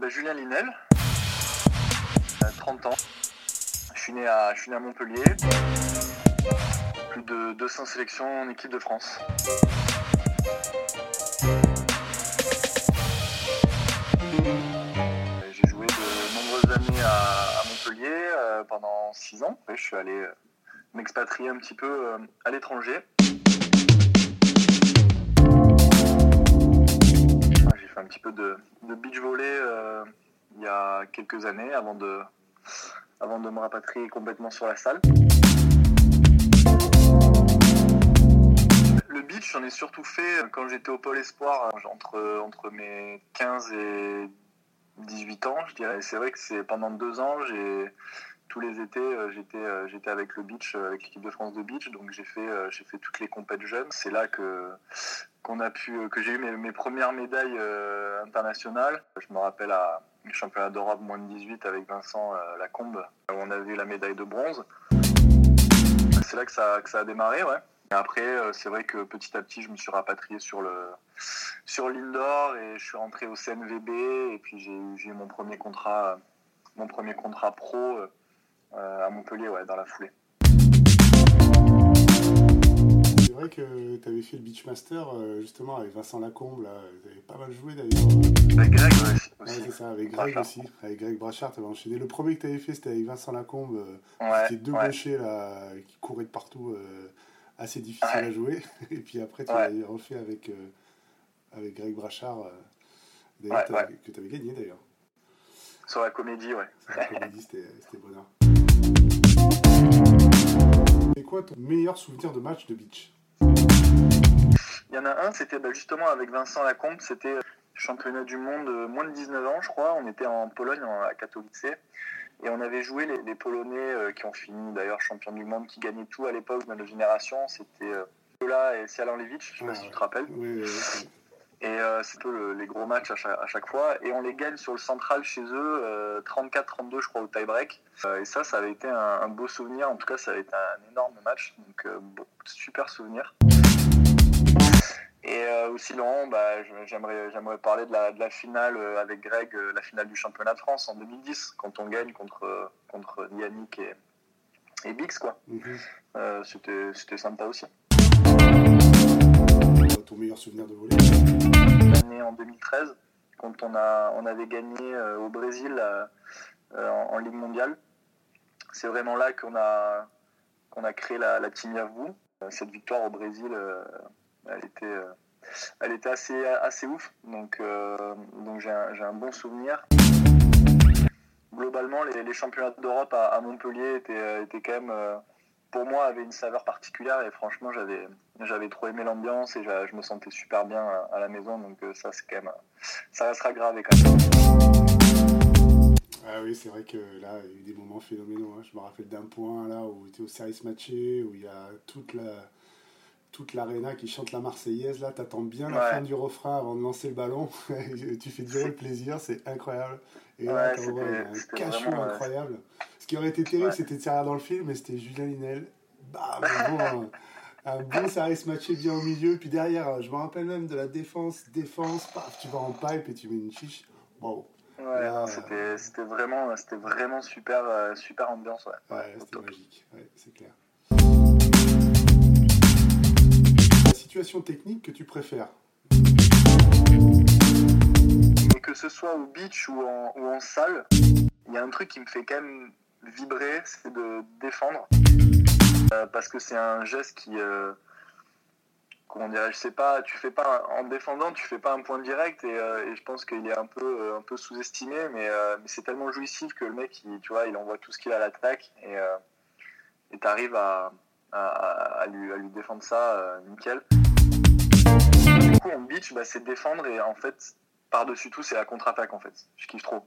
bah, Julien Linel, 30 ans. Je suis né à, Montpellier. Plus de 200 sélections en équipe de France. J'ai joué de nombreuses années à, Montpellier euh, pendant 6 ans. Je suis allé euh, m'expatrier un petit peu euh, à l'étranger. Un petit peu de, beach volley il y a quelques années avant de, avant de me rapatrier complètement sur la salle. Le beach, j'en ai surtout fait quand j'étais au Pôle Espoir, entre, entre mes 15 et 18 ans, je dirais. C'est vrai que c'est pendant deux ans, j'ai tous les étés, euh, j'étais euh, j'étais avec le beach, euh, avec l'équipe de France de beach, donc j'ai fait toutes les compètes jeunes. C'est là que j'ai eu mes, premières médailles internationales. Je me rappelle à championnat d'Europe moins de 18 avec Vincent Lacombe, où on avait eu la médaille de bronze. C'est là que ça, a démarré. Et après, c'est vrai que petit à petit, je me suis rapatrié sur le sur et je suis rentré au CNVB et puis j'ai eu mon premier contrat mon premier contrat pro à Montpellier, ouais, dans la foulée. C'est vrai que tu avais fait le Beachmaster euh, justement avec Vincent Lacombe, là. tu avais pas mal joué d'ailleurs. Avec Greg aussi. Ouais, c'est ça, avec Greg aussi. Avec Greg Brachard, tu avais enchaîné. Le premier que tu avais fait, c'était avec Vincent Lacombe. Euh, c'était deux gauchers là, qui couraient de partout, assez difficile à jouer. Et puis après, tu l'as refait avec, avec Greg Brachard, que tu avais gagné d'ailleurs. Sur la comédie, ouais. Sur la comédie, c'était bonheur. C'est quoi ton meilleur souvenir de match de beach? Il y en a un, c'était bah, justement avec Vincent Lacombe, c'était championnat du monde euh, moins de 19 ans, je crois. On était en Pologne, à Katowice. Et on avait joué les, Polonais euh, qui ont fini d'ailleurs champion du monde, qui gagnaient tout à l'époque de notre génération. C'était Lola euh, et Sialan Levic, je sais pas si tu te rappelles. Oui, oui, et euh, c'est peu les gros matchs à chaque, fois. Et on les gagne sur le central chez eux, 34-32 euh, je crois au tie-break. Euh, et ça, ça avait été un, beau souvenir. En tout cas, ça avait été un énorme match. Donc super souvenir. Et aussi Laurent, bah, j'aimerais, j'aimerais parler de la, de la finale avec Greg, la finale du championnat de France en 2010, quand on gagne contre, contre Yannick et, et Bix. Quoi. Mhm. c'était, c'était sympa aussi ton meilleur souvenir de voler En 2013, quand on, a, on avait gagné euh, au Brésil euh, en, Ligue mondiale. C'est vraiment là qu'on a, qu'on a créé la, Team Yahoo. Cette victoire au Brésil, elle était, elle était assez, assez ouf. Donc, donc j'ai un, un, bon souvenir. Globalement, les, championnats d'Europe à, à, Montpellier étaient, étaient quand même pour moi avait une saveur particulière et franchement j'avais j'avais trop aimé l'ambiance et je, me sentais super bien à, la maison donc euh, ça c'est quand même ça restera grave quand même. Ah oui, c'est vrai que là, il y a eu des moments phénoménaux. Hein. Je me rappelle d'un point là où tu es au service matché, où il y a toute la toute l'aréna qui chante la Marseillaise. Là, tu attends bien la fin du refrain avant de lancer le ballon. tu fais durer le plaisir, c'est incroyable. Et là, tu un cachot incroyable qui aurait été terrible, c'était de servir dans le film, mais c'était Julien Linel. Bah, bon, un, bon service matché bien au milieu. Puis derrière, je me rappelle même de la défense, défense, paf, tu vas en pipe et tu mets une chiche. Wow. Ouais, c'était vraiment, vraiment super, euh, super ambiance. Ouais, ouais c'était magique, ouais, c'est clair. La situation technique que tu préfères Que ce soit au beach ou en, ou en salle, il y a un truc qui me fait quand même vibrer, c'est de défendre. Euh, parce que c'est un geste qui. Euh, comment dirais je sais pas, tu fais pas. En défendant, tu fais pas un point direct et, euh, je pense qu'il est un peu, un peu sous-estimé, mais, c'est tellement jouissif que le mec, il, tu vois, il envoie tout ce qu'il a à l'attaque et tu arrives à, à, lui, à lui défendre ça nickel. Du coup, en beach, bah, c'est défendre et en fait, par-dessus tout, c'est la contre-attaque en fait. Je kiffe trop.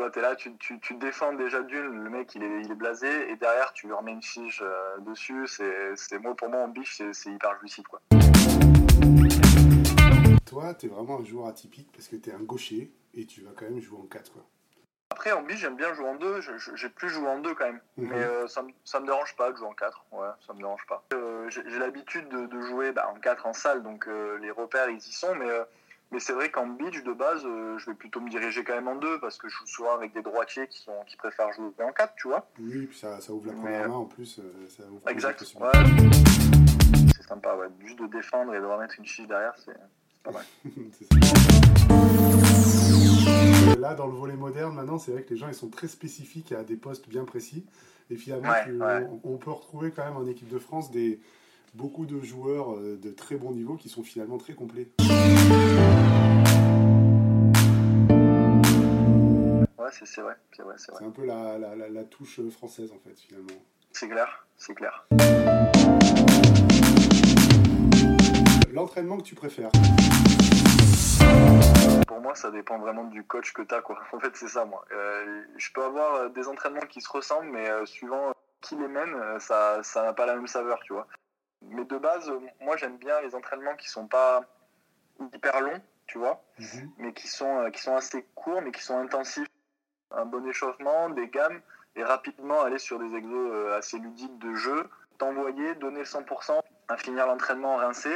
Tu vois, es là, tu, tu, tu, défends déjà d'une, le mec il est, il est blasé, et derrière tu lui remets une fiche euh, dessus. C'est, moi, pour moi, en biche, c'est, hyper jouissif. Quoi. Toi, tu es vraiment un joueur atypique parce que tu es un gaucher et tu vas quand même jouer en 4. Quoi. Après, en biche, j'aime bien jouer en 2. J'ai plus joué en 2 quand même. Mhm. Mais euh, ça, ça me dérange pas de jouer en 4. Ouais, ça me dérange pas. Euh, j'ai, l'habitude de, de jouer bah, en 4 en salle, donc les repères ils y sont, mais Mais c'est vrai qu'en beach, de base, euh, je vais plutôt me diriger quand même en deux parce que je joue souvent avec des droitiers qui, sont, qui préfèrent jouer en 4, tu vois. Oui, puis ça, ça ouvre la première main en plus. Euh, ça ouvre exact. Ouais. C'est sympa, ouais. Juste de défendre et de remettre une chiche derrière, c'est pas mal. Là, dans le volet moderne, maintenant, c'est vrai que les gens ils sont très spécifiques à des postes bien précis. Et finalement, On, peut retrouver quand même en équipe de France des, beaucoup de joueurs euh, de très bon niveau qui sont finalement très complets. Ouais, c'est vrai, c'est vrai, c'est un peu la, la, la, touche française en fait, finalement. C'est clair, c'est clair. L'entraînement que tu préfères pour moi, ça dépend vraiment du coach que tu as. Quoi. En fait, c'est ça, moi. Euh, je peux avoir euh, des entraînements qui se ressemblent, mais euh, suivant qui les mène, ça n'a pas la même saveur, tu vois. Mais de base, moi, j'aime bien les entraînements qui sont pas hyper longs, tu vois, mhm. mais qui sont, qui sont assez courts, mais qui sont intensifs. Un bon échauffement, des gammes, et rapidement aller sur des exos assez ludiques de jeu, t'envoyer, donner 100%, à finir l'entraînement rincé,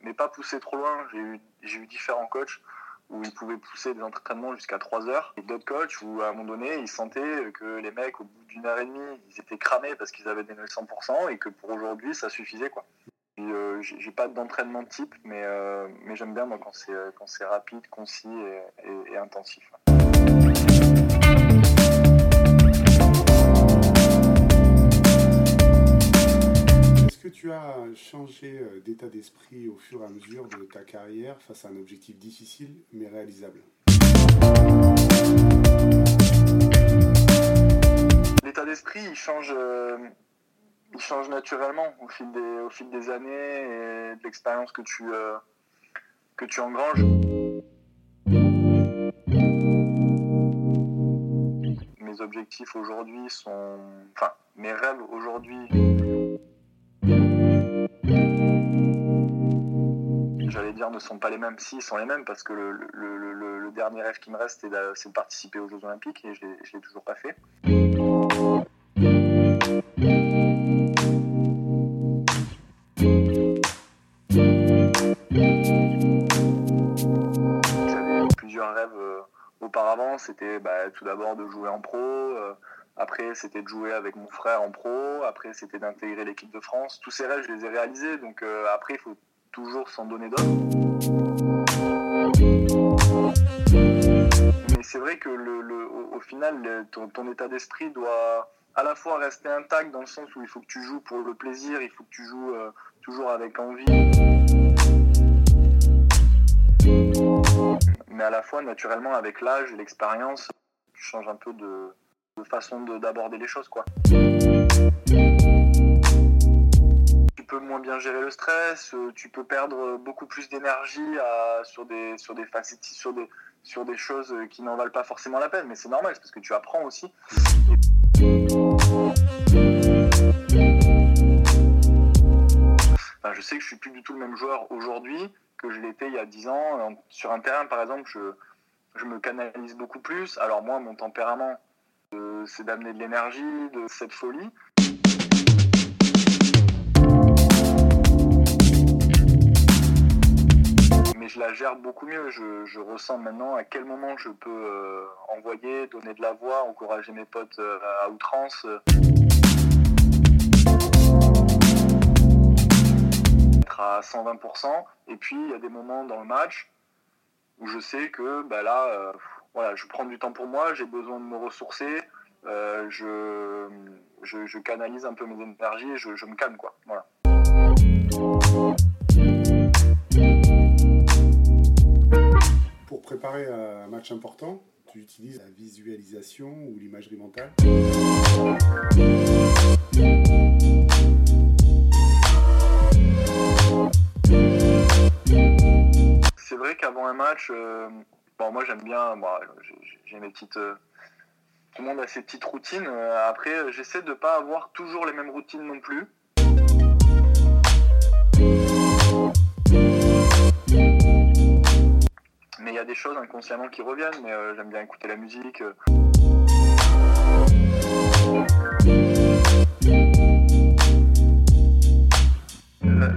mais pas pousser trop loin. J'ai eu, différents coachs où ils pouvaient pousser des entraînements jusqu'à 3 heures. Et d'autres coachs où à un moment donné, ils sentaient que les mecs, au bout d'une heure et demie, ils étaient cramés parce qu'ils avaient des 100% et que pour aujourd'hui, ça suffisait. quoi. Euh, j'ai pas d'entraînement type, mais, euh, mais j'aime bien moi, quand c'est rapide, concis et intensif. tu euh, d'état d'esprit au fur et à mesure de ta carrière face à un objectif difficile mais réalisable L'état d'esprit, il change, euh, il change naturellement au fil des, au fil des années et de l'expérience que tu, euh, que tu engranges. Mes objectifs aujourd'hui sont. Enfin, mes rêves aujourd'hui j'allais dire, ne sont pas les mêmes. Si, ils sont les mêmes parce que le, dernier rêve qui me reste, c'est de, participer aux Jeux Olympiques et je ne l'ai toujours pas fait. J'avais plusieurs rêves euh, auparavant. C'était bah, tout d'abord de jouer en pro. Euh, après, c'était de jouer avec mon frère en pro. Après, c'était d'intégrer l'équipe de France. Tous ces rêves, je les ai réalisés. Donc euh, après, il faut sans donner d'autres. Mais c'est vrai que le, au, final, ton, état d'esprit doit à la fois rester intact dans le sens où il faut que tu joues pour le plaisir, il faut que tu joues euh, toujours avec envie. Mais à la fois, naturellement, avec l'âge et l'expérience, tu changes un peu de, de façon d'aborder les choses. quoi gérer le stress, euh, tu peux perdre beaucoup plus d'énergie sur des, sur, des sur, des, sur des choses qui n'en valent pas forcément la peine, mais c'est normal, parce que tu apprends aussi. je sais que je suis plus du tout le même joueur aujourd'hui que je l'étais il y a 10 ans. Sur un terrain, par exemple, je, je me canalise beaucoup plus. Alors moi, mon tempérament, euh, c'est d'amener de l'énergie, de cette folie. Je la gère beaucoup mieux. Je, ressens maintenant à quel moment je peux euh, envoyer, donner de la voix, encourager mes potes euh, à outrance. Être à 120%. Et puis, il y a des moments dans le match où je sais que bah là, euh, voilà, je prends du temps pour moi, j'ai besoin de me ressourcer. je, canalise un peu mes énergies et je, me calme. Quoi. Préparer un match important, tu utilises la visualisation ou l'imagerie mentale C'est vrai qu'avant un match, euh, bon, moi j'aime bien, j'ai mes petites. Euh, tout le monde a ses petites routines. Euh, après, j'essaie de ne pas avoir toujours les mêmes routines non plus. Mais il y a des choses inconsciemment qui reviennent, mais euh, j'aime bien écouter la musique. Euh.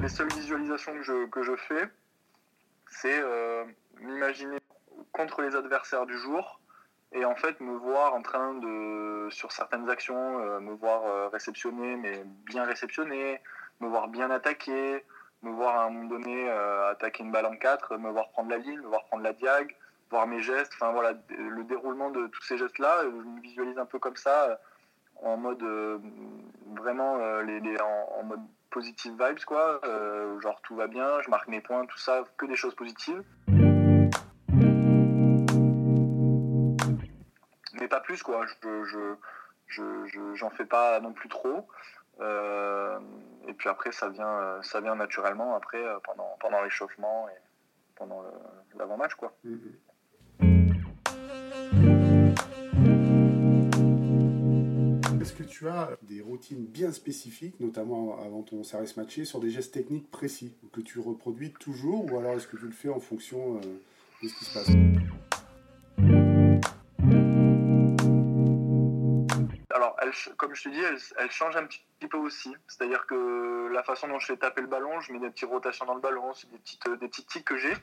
Les seules visualisations que je, que je fais, c'est m'imaginer contre les adversaires du jour et en fait me voir en train de, sur certaines actions, me voir réceptionner, mais bien réceptionner, me voir bien attaquer, me voir à un moment donné attaquer une balle en quatre, me voir prendre la ligne, me voir prendre la diag, voir mes gestes, enfin voilà, le déroulement de tous ces gestes-là, je me visualise un peu comme ça, en mode vraiment les, en, mode positive vibes quoi, genre tout va bien, je marque mes points, tout ça, que des choses positives. Mais pas plus quoi, je, je, j'en fais pas non plus trop. Et puis après ça vient, ça vient naturellement après pendant, pendant l'échauffement et pendant l'avant-match quoi. Mm-hmm. Est-ce que tu as des routines bien spécifiques, notamment avant ton service matché, sur des gestes techniques précis, que tu reproduis toujours, ou alors est-ce que tu le fais en fonction euh, de ce qui se passe? Comme je te dis, elle, change un petit peu aussi. C'est-à-dire que la façon dont je fais taper le ballon, je mets des petites rotations dans le ballon, c'est des petites, euh, des petites tics que j'ai.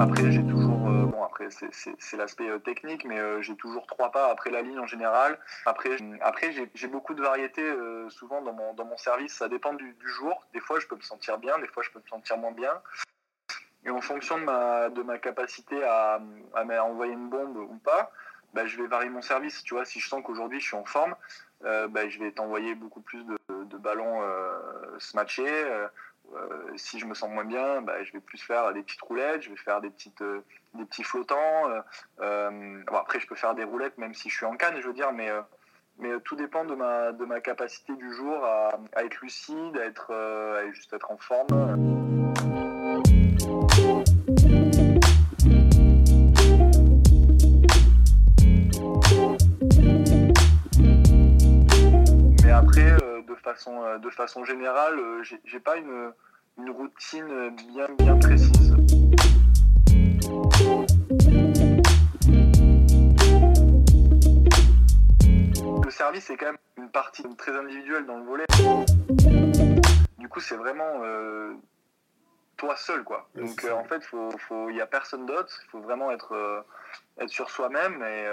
Après, j'ai toujours, euh, bon, après, c'est l'aspect euh, technique, mais j'ai toujours trois pas après la ligne en général. Après, après j'ai beaucoup de variétés souvent dans mon, dans mon service. Ça dépend du, jour. Des fois, je peux me sentir bien, des fois, je peux me sentir moins bien. Et en fonction de ma, de ma capacité à, à, envoyer une bombe ou pas, bah, je vais varier mon service. Tu vois, si je sens qu'aujourd'hui, je suis en forme, bah, je vais t'envoyer beaucoup plus de, de ballons smatchés euh, si je me sens moins bien, bah, je vais plus faire des petites roulettes, je vais faire des, petites, euh, des petits flottants. Euh, après, je peux faire des roulettes même si je suis en canne, je veux dire, mais, mais tout dépend de ma, de ma capacité du jour à, être lucide, à, être, à juste être en forme. Façon, de façon générale, j'ai pas une, une routine bien, bien précise. Le service est quand même une partie très individuelle dans le volet. Du coup, c'est vraiment euh, toi seul, quoi. Donc, euh, en fait, il n'y a personne d'autre. Il faut vraiment être, euh, être sur soi-même et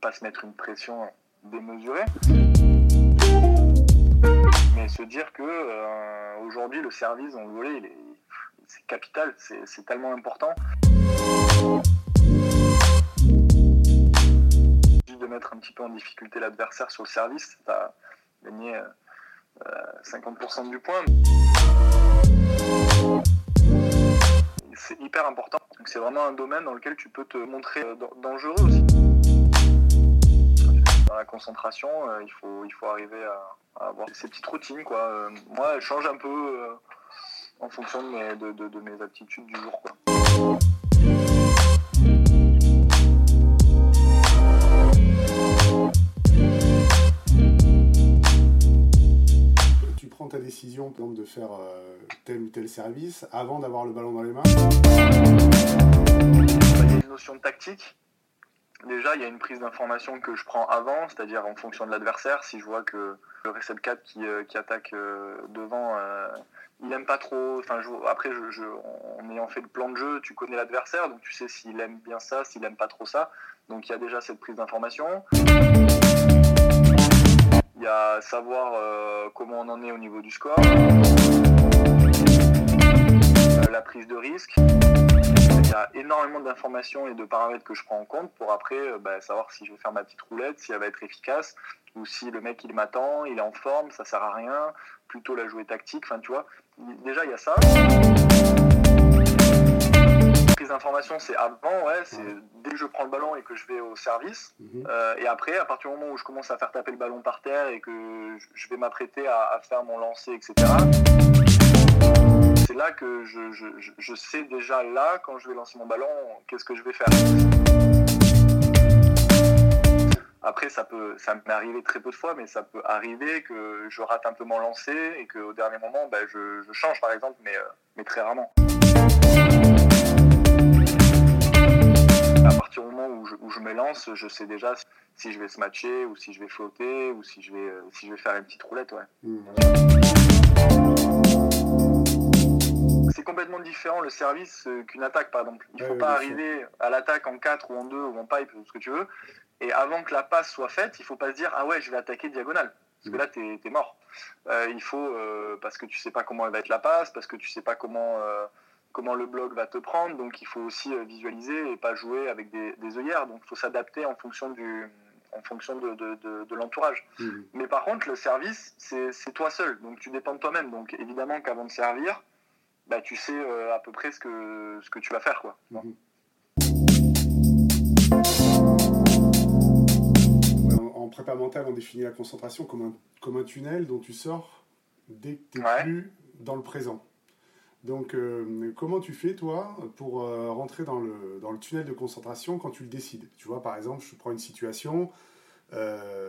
pas se mettre une pression démesurée mais se dire que euh, aujourd'hui le service dans le volet c'est capital, c'est tellement important. de mettre un petit peu en difficulté l'adversaire sur le service, tu as gagné 50% du point. C'est hyper important. C'est vraiment un domaine dans lequel tu peux te montrer euh, dangereux aussi. Concentration, euh, il, faut, il faut arriver à, avoir ces petites routines. Quoi. Euh, moi, elles changent un peu euh, en fonction de mes, de, de, mes aptitudes du jour. Quoi. Tu prends ta décision de faire euh, tel ou tel service avant d'avoir le ballon dans les mains Il y a une notion de tactique Déjà, il y a une prise d'information que je prends avant, c'est-à-dire en fonction de l'adversaire. Si je vois que le Recep 4 qui, euh, qui attaque euh, devant, euh, il aime pas trop. Après, en ayant fait le plan de jeu, tu connais l'adversaire, donc tu sais s'il aime bien ça, s'il aime pas trop ça. Donc il y a déjà cette prise d'information. Il y a savoir comment on en est au niveau du score, la prise de risque a énormément d'informations et de paramètres que je prends en compte pour après euh, bah, savoir si je vais faire ma petite roulette, si elle va être efficace, ou si le mec il m'attend, il est en forme, ça sert à rien, plutôt la jouer tactique, enfin tu vois. Déjà il y a ça. Prise d'information c'est avant, ouais, c'est dès que je prends le ballon et que je vais au service. Mhm. Euh, et après, à partir du moment où je commence à faire taper le ballon par terre et que je vais m'apprêter à, à faire mon lancer, etc c'est là que je, sais déjà là, quand je vais lancer mon ballon, qu'est-ce que je vais faire. Après, ça peut, ça m'est arrivé très peu de fois, mais ça peut arriver que je rate un peu mon lancer et qu'au dernier moment, ben, je, change par exemple, mais, euh, mais très rarement. À partir du moment où je, où je me lance, je sais déjà si je vais se matcher ou si je vais flotter ou si je vais, euh, si je vais faire une petite roulette. Ouais. Mmh, c'est complètement différent le service qu'une attaque, par exemple. Il ne faut pas arriver à l'attaque en 4 ou en 2 ou en pipe, ou ce que tu veux. Et avant que la passe soit faite, il ne faut pas se dire Ah ouais, je vais attaquer diagonale. Parce que là, tu es, mort. Euh, il faut, euh, parce que tu sais pas comment va être la passe, parce que tu sais pas comment, euh, comment le bloc va te prendre. Donc il faut aussi visualiser et pas jouer avec des, des œillères. Donc il faut s'adapter en fonction du, en fonction de, de, de, l'entourage. Mmh. Mais par contre, le service, c'est toi seul. Donc tu dépends de toi-même. Donc évidemment qu'avant de servir, bah, tu sais à peu près ce que, ce que tu vas faire. Quoi. Mmh. en prépa mentale, on définit la concentration comme un, comme un tunnel dont tu sors dès que tu n'es plus dans le présent. Donc, euh, comment tu fais, toi, pour euh, rentrer dans le, dans le tunnel de concentration quand tu le décides? Tu vois, par exemple, je prends une situation, euh,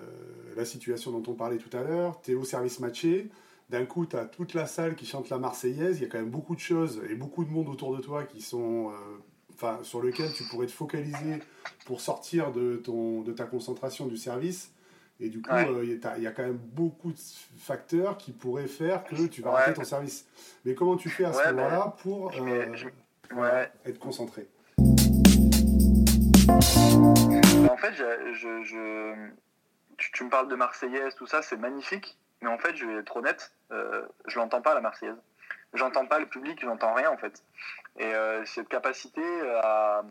la situation dont on parlait tout à l'heure, tu es au service matché, d'un coup, tu as toute la salle qui chante la Marseillaise, il y a quand même beaucoup de choses et beaucoup de monde autour de toi qui sont enfin, sur lequel tu pourrais te focaliser pour sortir de, ton, de ta concentration du service. Et du coup, euh, il y a quand même beaucoup de facteurs qui pourraient faire que tu vas rater ton service. Mais comment tu fais à ce moment-là pour euh, être concentré? En fait, je, Tu, me parles de Marseillaise, tout ça, c'est magnifique. Mais en fait, je vais être honnête, euh, je l'entends pas la Marseillaise j'entends pas le public, j'entends rien en fait. Et euh, cette capacité à,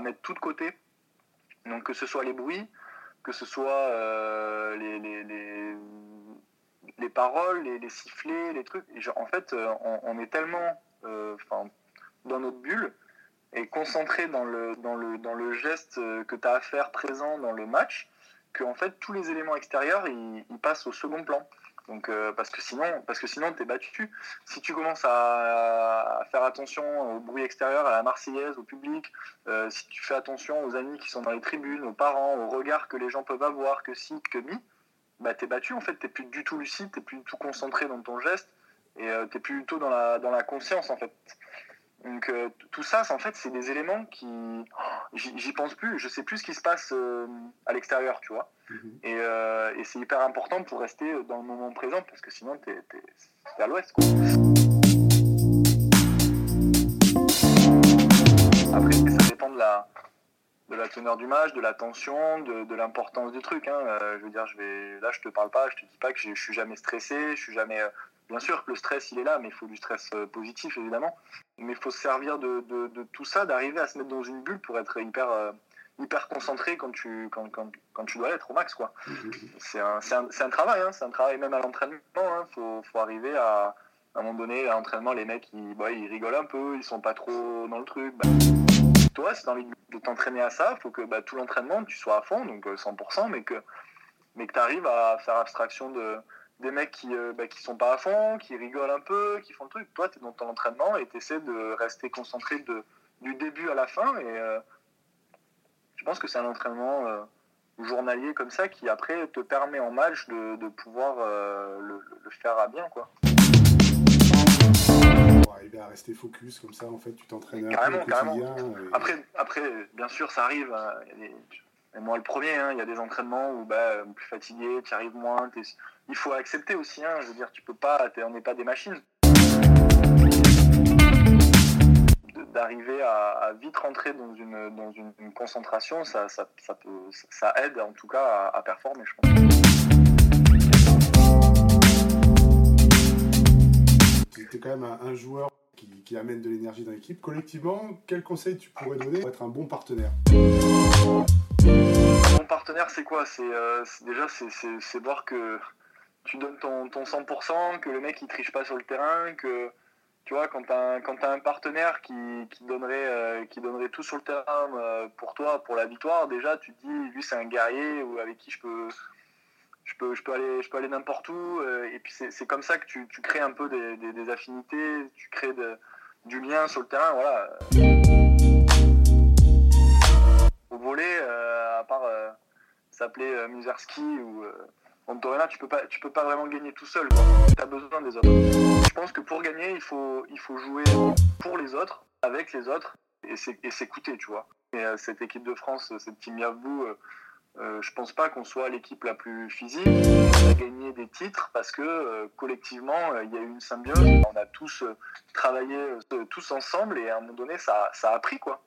mettre tout de côté, donc que ce soit les bruits, que ce soit euh, les, les, les, paroles, les, sifflets, les trucs. en fait, on, est tellement dans notre bulle et concentré dans le, dans le, dans le geste que tu as à faire présent dans le match, que en fait tous les éléments extérieurs ils passent au second plan. Donc, euh, parce que sinon, parce que sinon, t'es battu. Si tu commences à, faire attention au bruit extérieur, à la Marseillaise, au public, euh, si tu fais attention aux amis qui sont dans les tribunes, aux parents, aux regards que les gens peuvent avoir, que si, que mi, bah t'es battu en fait. T'es plus du tout lucide, t'es plus du tout concentré dans ton geste et euh, t'es tout dans la dans la conscience en fait. Donc euh, tout ça, en fait, c'est des éléments qui, j'y pense plus, je sais plus ce qui se passe euh, à l'extérieur, tu vois. Mhm. Euh, et, c'est hyper important pour rester dans le moment présent, parce que sinon, t'es es, à l'ouest, Après, ça dépend de la, de la teneur du match, de la tension, de, l'importance du truc. Hein. je veux dire, je vais, là, je te parle pas, je te dis pas que je suis jamais stressé, je suis jamais Bien sûr que le stress, il est là, mais il faut du stress euh, positif, évidemment. Mais il faut se servir de, tout ça, d'arriver à se mettre dans une bulle pour être hyper, euh, hyper concentré quand tu, quand, quand, tu dois l'être au max. quoi. C'est un, un, travail, hein, c'est un travail même à l'entraînement. Il hein. faut, faut, arriver à, à un moment donné, à l'entraînement, les mecs, ils, bah, ils rigolent un peu, ils sont pas trop dans le truc. Bah, toi, si tu as envie de t'entraîner à ça, il faut que bah, tout l'entraînement, tu sois à fond, donc 100%, euh, mais que, mais que tu arrives à faire abstraction de des mecs qui, euh, bah, qui sont pas à fond, qui rigolent un peu, qui font le truc. Toi, tu es dans ton entraînement et tu essaies de rester concentré de, du début à la fin. Et euh, je pense que c'est un entraînement euh, journalier comme ça qui après te permet en match de, de pouvoir le, le, faire à bien. quoi. Pour arriver à rester focus comme ça, en fait, tu t'entraînes un peu au quotidien. Après, après, bien sûr, ça arrive. Hein, et moi, le premier, hein, il y a des entraînements où bah, plus fatigué, tu arrives moins. Il faut accepter aussi. Hein, je veux dire, tu peux pas, on n'est pas des machines. D'arriver à, vite rentrer dans une, dans une, concentration, ça, ça, ça, peut, ça, aide en tout cas à, performer, je pense. Tu es quand même un, joueur qui, qui, amène de l'énergie dans l'équipe. Collectivement, quel conseil tu pourrais donner pour être un bon partenaire? Mon partenaire, c'est quoi? Euh, C'est déjà c'est voir que tu donnes ton, ton 100%, que le mec il triche pas sur le terrain, que tu vois quand tu as, un partenaire qui, donnerait euh, qui donnerait tout sur le terrain euh, pour toi pour la victoire, déjà tu te dis lui c'est un guerrier ou avec qui je peux je peux, je peux aller, aller n'importe où. et puis c'est comme ça que tu, crées un peu des, affinités, tu crées du lien sur le terrain. Voilà au volet, euh, à part euh, s'appeler euh, Muserski ou Antorena, tu peux pas, tu peux pas vraiment gagner tout seul. Tu as besoin des autres. Je pense que pour gagner, il faut, il faut jouer pour les autres, avec les autres, et s'écouter, tu vois. Et cette équipe de France, cette team Yavbou, euh, je pense pas qu'on soit l'équipe la plus physique. On a gagné des titres parce que euh, collectivement, il y a eu une symbiose. On a tous travaillé tous ensemble et à un moment donné, ça, ça a pris quoi.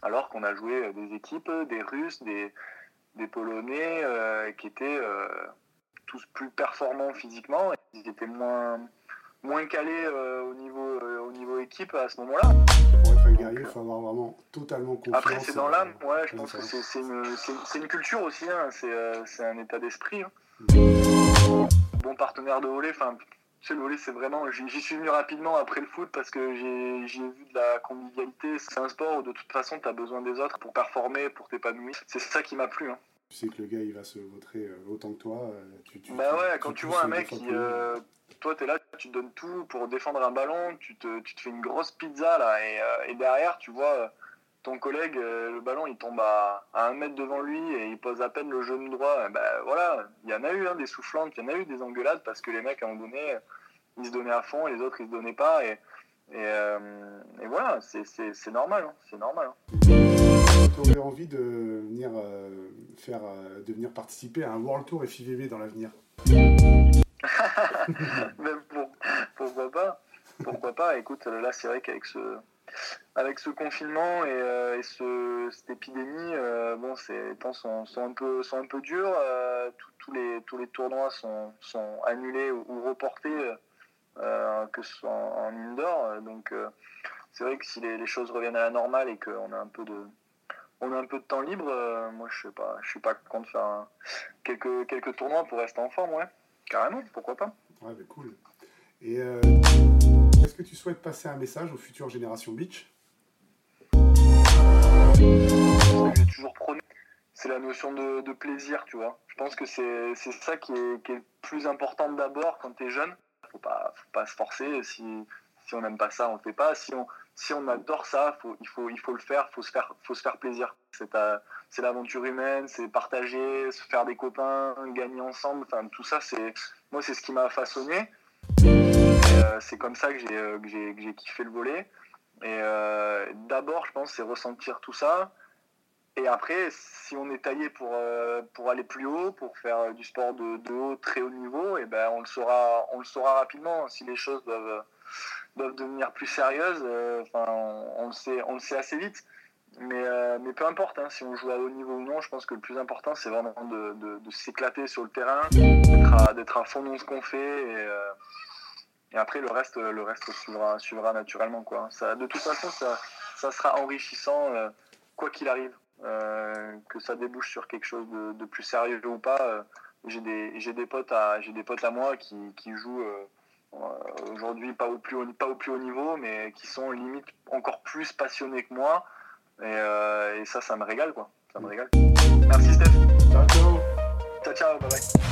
Alors qu'on a joué des équipes, des Russes, des, des Polonais qui étaient tous plus performants physiquement. Ils étaient moins moins calés au niveau au niveau équipe à ce moment-là il faut avoir vraiment totalement confiance. Après, c'est dans l'âme, ouais, je pense que c'est une, une, culture aussi, hein. euh, c'est un état d'esprit. Hein. Mm. Bon partenaire de enfin, le volley, c'est vraiment. J'y suis venu rapidement après le foot parce que j'ai vu de la convivialité. C'est un sport où de toute façon, tu as besoin des autres pour performer, pour t'épanouir. C'est ça qui m'a plu. Hein. Tu sais que le gars, il va se vautrer euh, autant que toi. Euh, bah ouais, quand tu, vois un mec qui toi, tu es là, tu te donnes tout pour défendre un ballon, tu te, tu te fais une grosse pizza là, et, euh, et derrière, tu vois euh, ton collègue, euh, le ballon, il tombe à, à, un mètre devant lui et il pose à peine le genou droit. ben voilà, il y en a eu hein, des soufflantes, il y en a eu des engueulades parce que les mecs, à un moment donné, ils se donnaient à fond et les autres, ils se donnaient pas. Et, et, et voilà, c'est normal, hein, c'est normal. Hein. Tu aurais envie de venir, faire, de venir participer à un World Tour FIVB dans l'avenir? Même pour, pourquoi pas Pourquoi pas Écoute, là, c'est vrai qu'avec ce, avec ce confinement et, euh, ce, cette épidémie, euh, bon, ces temps sont, un peu, durs. Euh, tous, les, tournois sont, annulés ou, reportés, que ce soit en, indoor. Donc, c'est vrai que si les, choses reviennent à la normale et qu'on a un peu de, temps libre, moi, je sais pas, je suis pas contre faire quelques, tournois pour rester en forme, ouais. Carrément, pourquoi pas Ouais, mais cool. Euh, est-ce que tu souhaites passer un message aux futures générations Beach J'ai toujours prôné, c'est la notion de, plaisir, tu vois. Je pense que c'est ça qui est, plus important d'abord quand tu es jeune. Faut pas, faut pas se forcer. Si, si on n'aime pas ça, on ne fait pas. Si on, si on adore ça, faut, il, faut, il faut le faire, faut se faire, faut se faire plaisir. C'est l'aventure humaine, c'est partager, se faire des copains, gagner ensemble. Enfin, tout ça, c'est moi, c'est ce qui m'a façonné. Euh, c'est comme ça que j'ai euh, kiffé le volet. Et euh, d'abord, je pense, c'est ressentir tout ça. Et après, si on est taillé pour, pour aller plus haut, pour faire du sport de, haut, très haut niveau, et eh ben on le saura, on le saura rapidement. Si les choses doivent doivent devenir plus sérieuses, enfin, on, le sait, on le sait assez vite. Mais, mais peu importe, hein, si on joue à haut niveau ou non, je pense que le plus important, c'est vraiment de, s'éclater sur le terrain, d'être à, fond dans ce qu'on fait. Et, après, le reste, le reste suivra, suivra naturellement. Quoi. Ça, de toute façon, ça, ça sera enrichissant, quoi qu'il arrive. que ça débouche sur quelque chose de, de plus sérieux ou pas. j'ai des, des, potes à, des potes à moi qui, qui jouent euh, aujourd'hui pas au plus haut, pas au plus haut niveau, mais qui sont limite encore plus passionnés que moi. Et, euh, et ça, ça me régale quoi. Ça me régale. Merci Steph. Ciao ciao. Ciao ciao. Bye bye.